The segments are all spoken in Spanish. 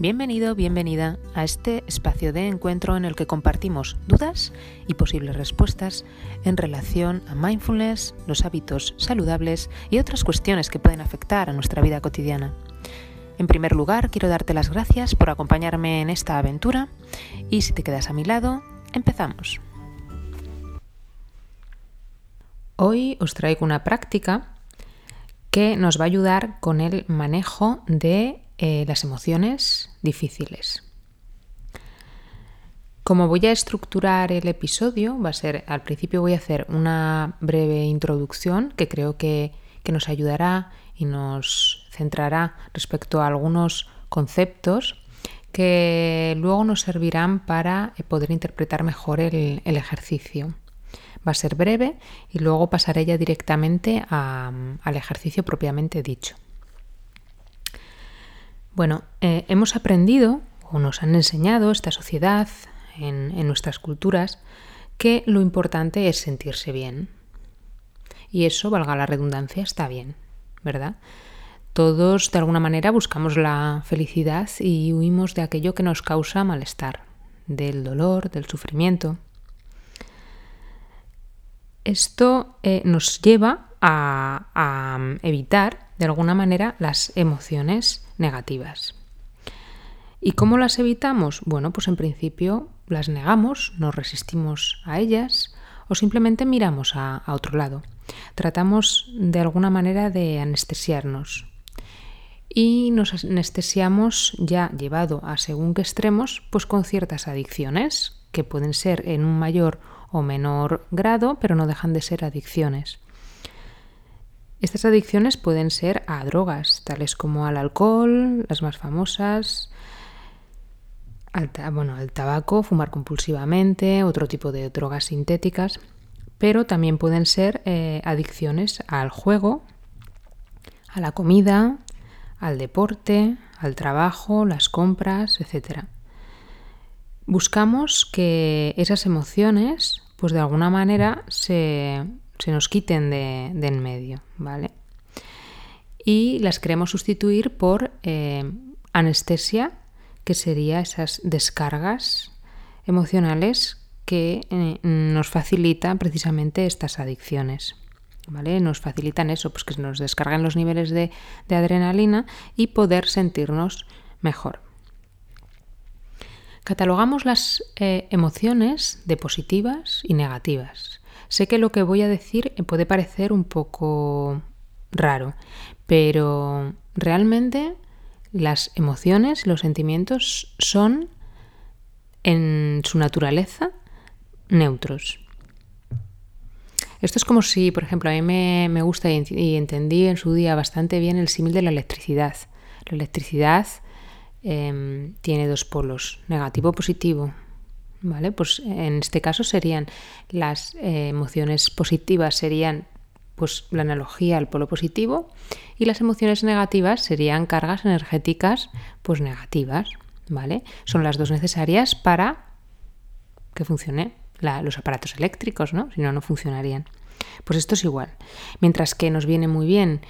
Bienvenido, bienvenida a este espacio de encuentro en el que compartimos dudas y posibles respuestas en relación a mindfulness, los hábitos saludables y otras cuestiones que pueden afectar a nuestra vida cotidiana. En primer lugar, quiero darte las gracias por acompañarme en esta aventura y si te quedas a mi lado, empezamos. Hoy os traigo una práctica que nos va a ayudar con el manejo de eh, las emociones difíciles. Como voy a estructurar el episodio, va a ser, al principio voy a hacer una breve introducción que creo que, que nos ayudará y nos centrará respecto a algunos conceptos que luego nos servirán para eh, poder interpretar mejor el, ejercicio. Va a ser breve y luego pasaré ya directamente al ejercicio propiamente dicho. Bueno, eh, hemos aprendido o nos han enseñado esta sociedad en, nuestras culturas que lo importante es sentirse bien. Y eso, valga la redundancia, está bien, ¿verdad? Todos de alguna manera buscamos la felicidad y huimos de aquello que nos causa malestar, del dolor, del sufrimiento. Esto eh, nos lleva a, a evitar de alguna manera las emociones negativas. ¿Y cómo las evitamos? Bueno, pues en principio las negamos, nos resistimos a ellas o simplemente miramos a, otro lado. Tratamos de alguna manera de anestesiarnos. Y nos anestesiamos ya llevado a según qué extremos, pues con ciertas adicciones, que pueden ser en un mayor o menor grado, pero no dejan de ser adicciones. Estas adicciones pueden ser a drogas, tales como al alcohol, las más famosas, al, bueno, al tabaco, fumar compulsivamente, otro tipo de drogas sintéticas, pero también pueden ser eh, adicciones al juego, a la comida, al deporte, al trabajo, las compras, etc. Buscamos que esas emociones, pues de alguna manera, se, se nos quiten de, en medio, ¿vale? Y las queremos sustituir por eh, anestesia, que sería esas descargas emocionales que eh, nos facilitan precisamente estas adicciones. ¿Vale? Nos facilitan eso, pues que nos descargan los niveles de, de adrenalina y poder sentirnos mejor. Catalogamos las eh, emociones de positivas y negativas. Sé que lo que voy a decir puede parecer un poco raro, pero realmente las emociones, los sentimientos son en su naturaleza neutros. Esto es como si, por ejemplo, a mí me, gusta y, entendí en su día bastante bien el símil de la electricidad. La electricidad eh, tiene dos polos, negativo-positivo. ¿Vale? Pues en este caso serían las eh, emociones positivas serían pues la analogía al polo positivo y las emociones negativas serían cargas energéticas pues negativas, ¿vale? Son las dos necesarias para que funcione los aparatos eléctricos, ¿no? Si no, no funcionarían. Pues esto es igual. Mientras que nos viene muy bien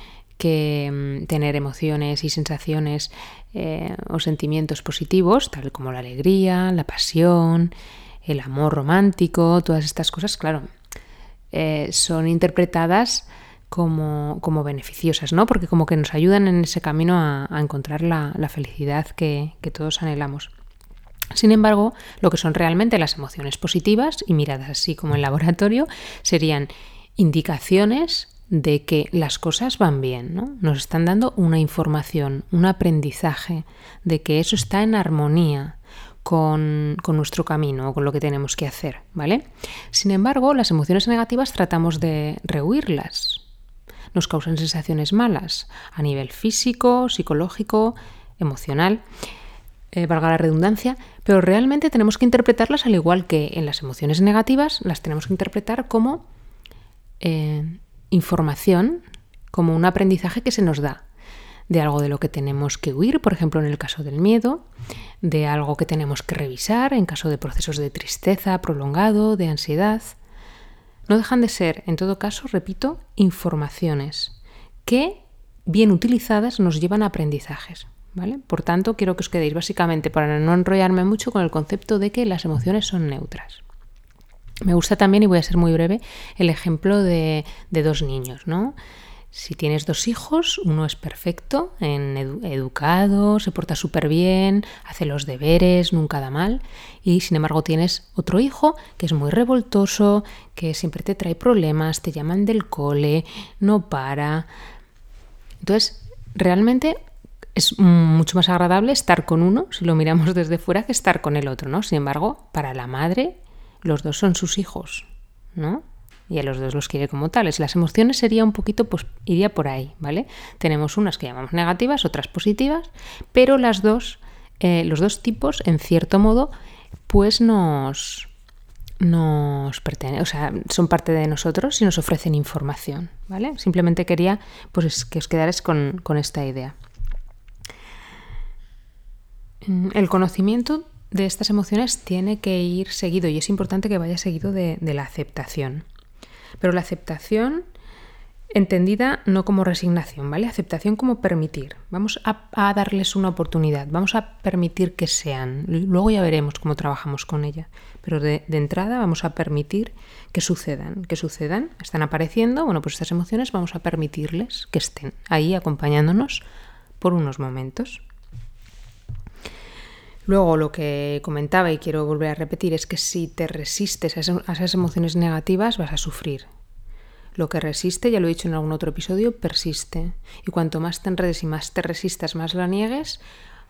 que mm, tener emociones y sensaciones eh, o sentimientos positivos, tal como la alegría, la pasión, el amor romántico, todas estas cosas, claro, eh, son interpretadas como, como, beneficiosas, ¿no? Porque como que nos ayudan en ese camino a, encontrar la, la felicidad que, que todos anhelamos. Sin embargo, lo que son realmente las emociones positivas, y miradas así como en laboratorio, serían indicaciones de que las cosas van bien, ¿no? Nos están dando una información, un aprendizaje de que eso está en armonía con, con, nuestro camino o con lo que tenemos que hacer, ¿vale? Sin embargo, las emociones negativas tratamos de rehuirlas. Nos causan sensaciones malas a nivel físico, psicológico, emocional, eh, valga la redundancia, pero realmente tenemos que interpretarlas al igual que en las emociones negativas, las tenemos que interpretar como eh, información como un aprendizaje que se nos da de algo de lo que tenemos que huir, por ejemplo en el caso del miedo, de algo que tenemos que revisar en caso de procesos de tristeza prolongado, de ansiedad. No dejan de ser, en todo caso, repito, informaciones que, bien utilizadas, nos llevan a aprendizajes. ¿Vale? Por tanto, quiero que os quedéis básicamente, para no enrollarme mucho, con el concepto de que las emociones son neutras. Me gusta también, y voy a ser muy breve, el ejemplo de, dos niños, ¿no? Si tienes dos hijos, uno es perfecto, educado, se porta súper bien, hace los deberes, nunca da mal, y sin embargo tienes otro hijo que es muy revoltoso, que siempre te trae problemas, te llaman del cole, no para. Entonces, realmente es mucho más agradable estar con uno, si lo miramos desde fuera, que estar con el otro, ¿no? Sin embargo, para la madre, los dos son sus hijos, ¿no? y a los dos los quiere como tales. Las emociones sería un poquito, pues iría por ahí, ¿vale? Tenemos unas que llamamos negativas, otras positivas, pero las dos, eh, los dos tipos, en cierto modo, pues nos, nos pertenecen, o sea, son parte de nosotros y nos ofrecen información, ¿vale? Simplemente quería pues, que os quedarais con, esta idea. El conocimiento de estas emociones tiene que ir seguido y es importante que vaya seguido de la aceptación. Pero la aceptación entendida no como resignación, ¿vale? Aceptación como permitir. Vamos a, darles una oportunidad, vamos a permitir que sean. Luego ya veremos cómo trabajamos con ella. Pero de, de, entrada vamos a permitir que sucedan, que sucedan. Están apareciendo, bueno, pues estas emociones vamos a permitirles que estén ahí acompañándonos por unos momentos. Luego lo que comentaba y quiero volver a repetir es que si te resistes a esas emociones negativas vas a sufrir. Lo que resiste, ya lo he dicho en algún otro episodio, persiste. Y cuanto más te enredes y más te resistas, más la niegues,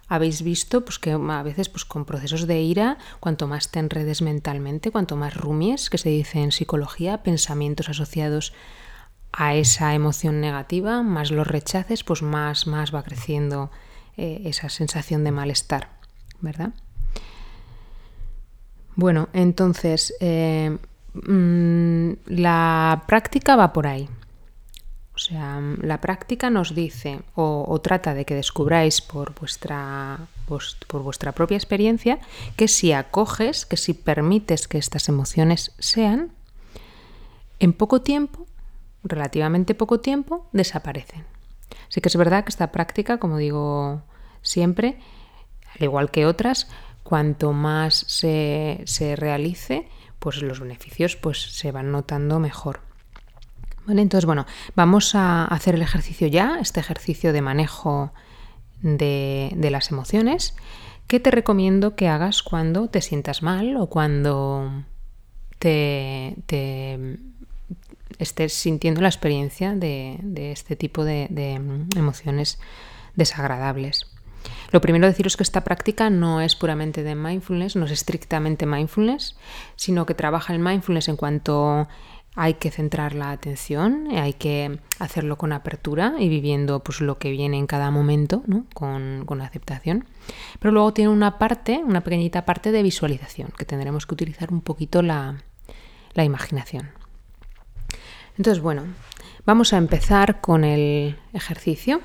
habéis visto pues, que a veces pues, con procesos de ira, cuanto más te enredes mentalmente, cuanto más rumies, que se dice en psicología, pensamientos asociados a esa emoción negativa, más los rechaces, pues más, más va creciendo eh, esa sensación de malestar. ¿Verdad? Bueno, entonces eh, mm, la práctica va por ahí. O sea, la práctica nos dice o, trata de que descubráis por vuestra, por vuestra propia experiencia que si acoges, que si permites que estas emociones sean, en poco tiempo, relativamente poco tiempo, desaparecen. Sí que es verdad que esta práctica, como digo siempre, al igual que otras, cuanto más se, realice, pues los beneficios pues, se van notando mejor. Entonces, bueno, vamos a hacer el ejercicio ya, este ejercicio de manejo de, las emociones, que te recomiendo que hagas cuando te sientas mal o cuando te, estés sintiendo la experiencia de, este tipo de emociones desagradables. Lo primero deciros que esta práctica no es puramente de mindfulness, no es estrictamente mindfulness, sino que trabaja el mindfulness en cuanto hay que centrar la atención, hay que hacerlo con apertura y viviendo pues, lo que viene en cada momento, con, aceptación. Pero luego tiene una parte, una pequeñita parte de visualización, que tendremos que utilizar un poquito la, la imaginación. Entonces, bueno, vamos a empezar con el ejercicio.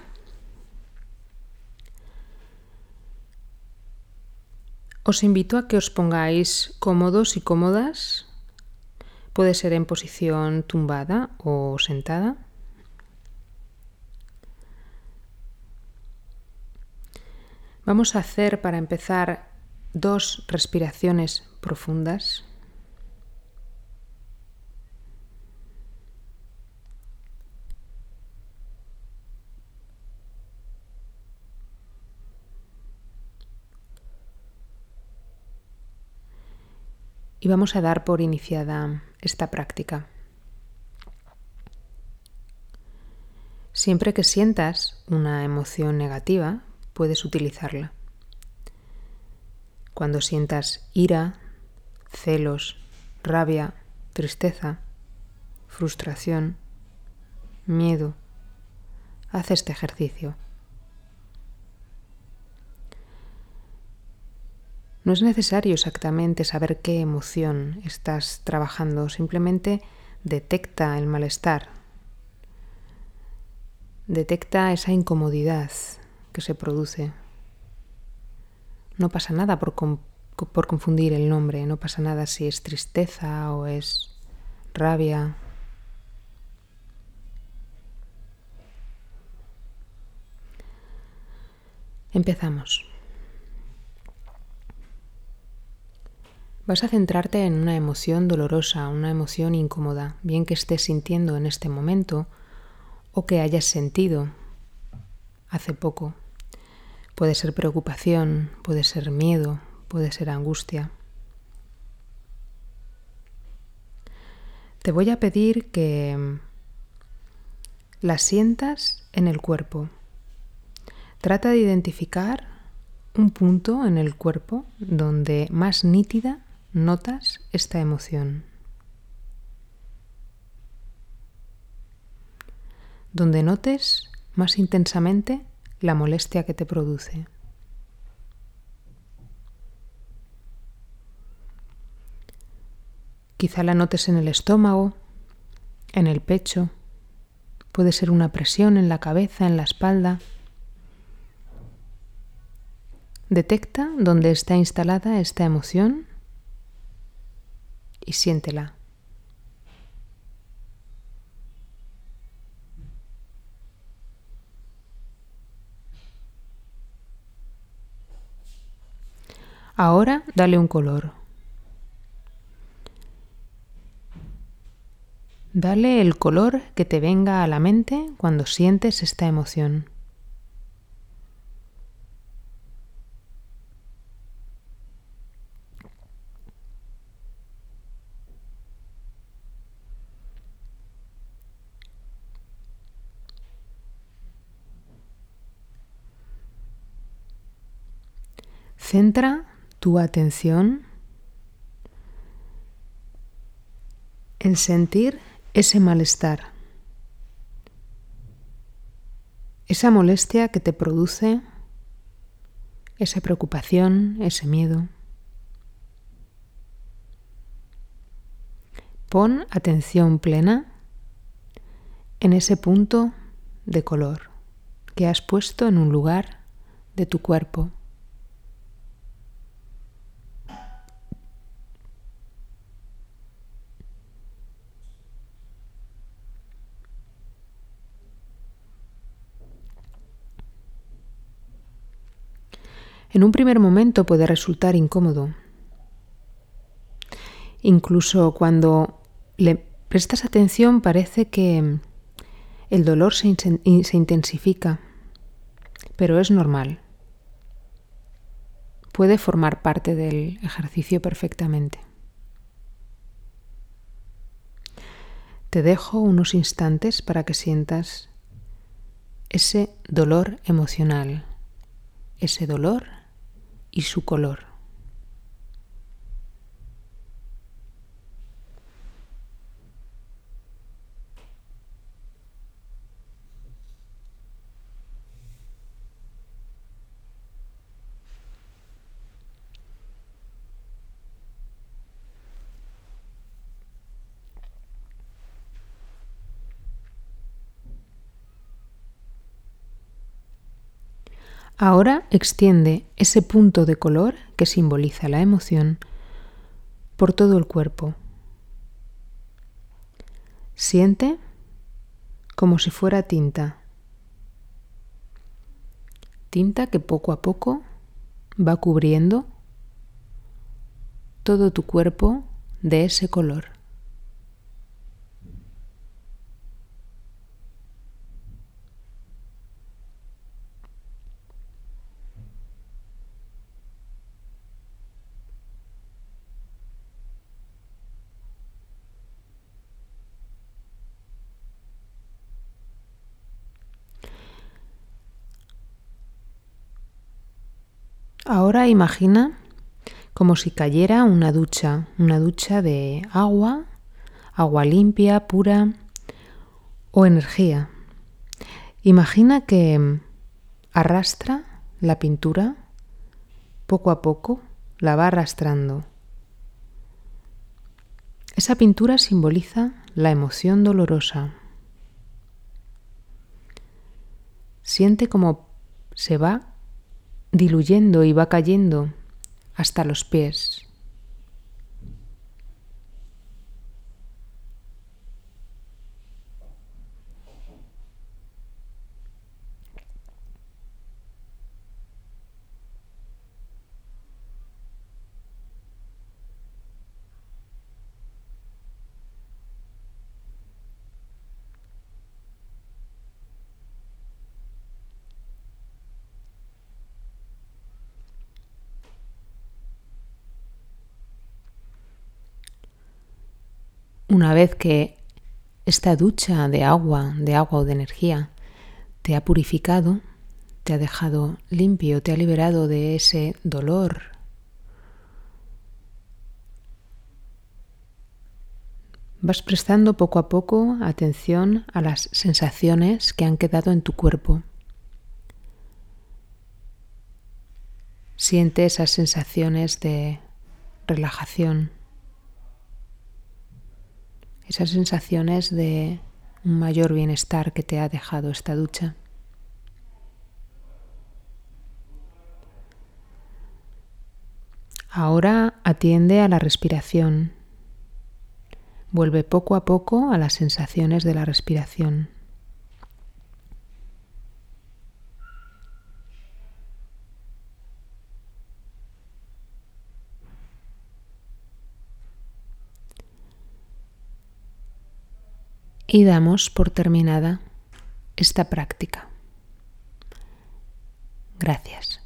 Os invito a que os pongáis cómodos y cómodas. Puede ser en posición tumbada o sentada. Vamos a hacer para empezar dos respiraciones profundas. Y vamos a dar por iniciada esta práctica. Siempre que sientas una emoción negativa, puedes utilizarla. Cuando sientas ira, celos, rabia, tristeza, frustración, miedo, haz este ejercicio. No es necesario exactamente saber qué emoción estás trabajando, simplemente detecta el malestar, detecta esa incomodidad que se produce. No pasa nada por, por, confundir el nombre, no pasa nada si es tristeza o es rabia. Empezamos. Vas a centrarte en una emoción dolorosa, una emoción incómoda, bien que estés sintiendo en este momento o que hayas sentido hace poco. Puede ser preocupación, puede ser miedo, puede ser angustia. Te voy a pedir que la sientas en el cuerpo. Trata de identificar un punto en el cuerpo donde más nítida notas esta emoción. Donde notes más intensamente la molestia que te produce. Quizá la notes en el estómago, en el pecho, puede ser una presión en la cabeza, en la espalda. Detecta dónde está instalada esta emoción y siéntela. Ahora dale un color. Dale el color que te venga a la mente cuando sientes esta emoción. Centra tu atención en sentir ese malestar, esa molestia que te produce, esa preocupación, ese miedo. Pon atención plena en ese punto de color que has puesto en un lugar de tu cuerpo. En un primer momento puede resultar incómodo. Incluso cuando le prestas atención parece que el dolor se, intensifica, pero es normal. Puede formar parte del ejercicio perfectamente. Te dejo unos instantes para que sientas ese dolor emocional, ese dolor y su color. Ahora extiende ese punto de color que simboliza la emoción por todo el cuerpo. Siente como si fuera tinta. Tinta que poco a poco va cubriendo todo tu cuerpo de ese color. Ahora imagina como si cayera una ducha, una ducha de agua, agua limpia, pura o energía. Imagina que arrastra la pintura poco a poco, la va arrastrando. Esa pintura simboliza la emoción dolorosa. Siente como se va diluyendo y va cayendo hasta los pies. Una vez que esta ducha de agua, de agua o de energía, te ha purificado, te ha dejado limpio, te ha liberado de ese dolor. Vas prestando poco a poco atención a las sensaciones que han quedado en tu cuerpo. Siente esas sensaciones de relajación, esas sensaciones de un mayor bienestar que te ha dejado esta ducha. Ahora atiende a la respiración. Vuelve poco a poco a las sensaciones de la respiración. Y damos por terminada esta práctica. Gracias.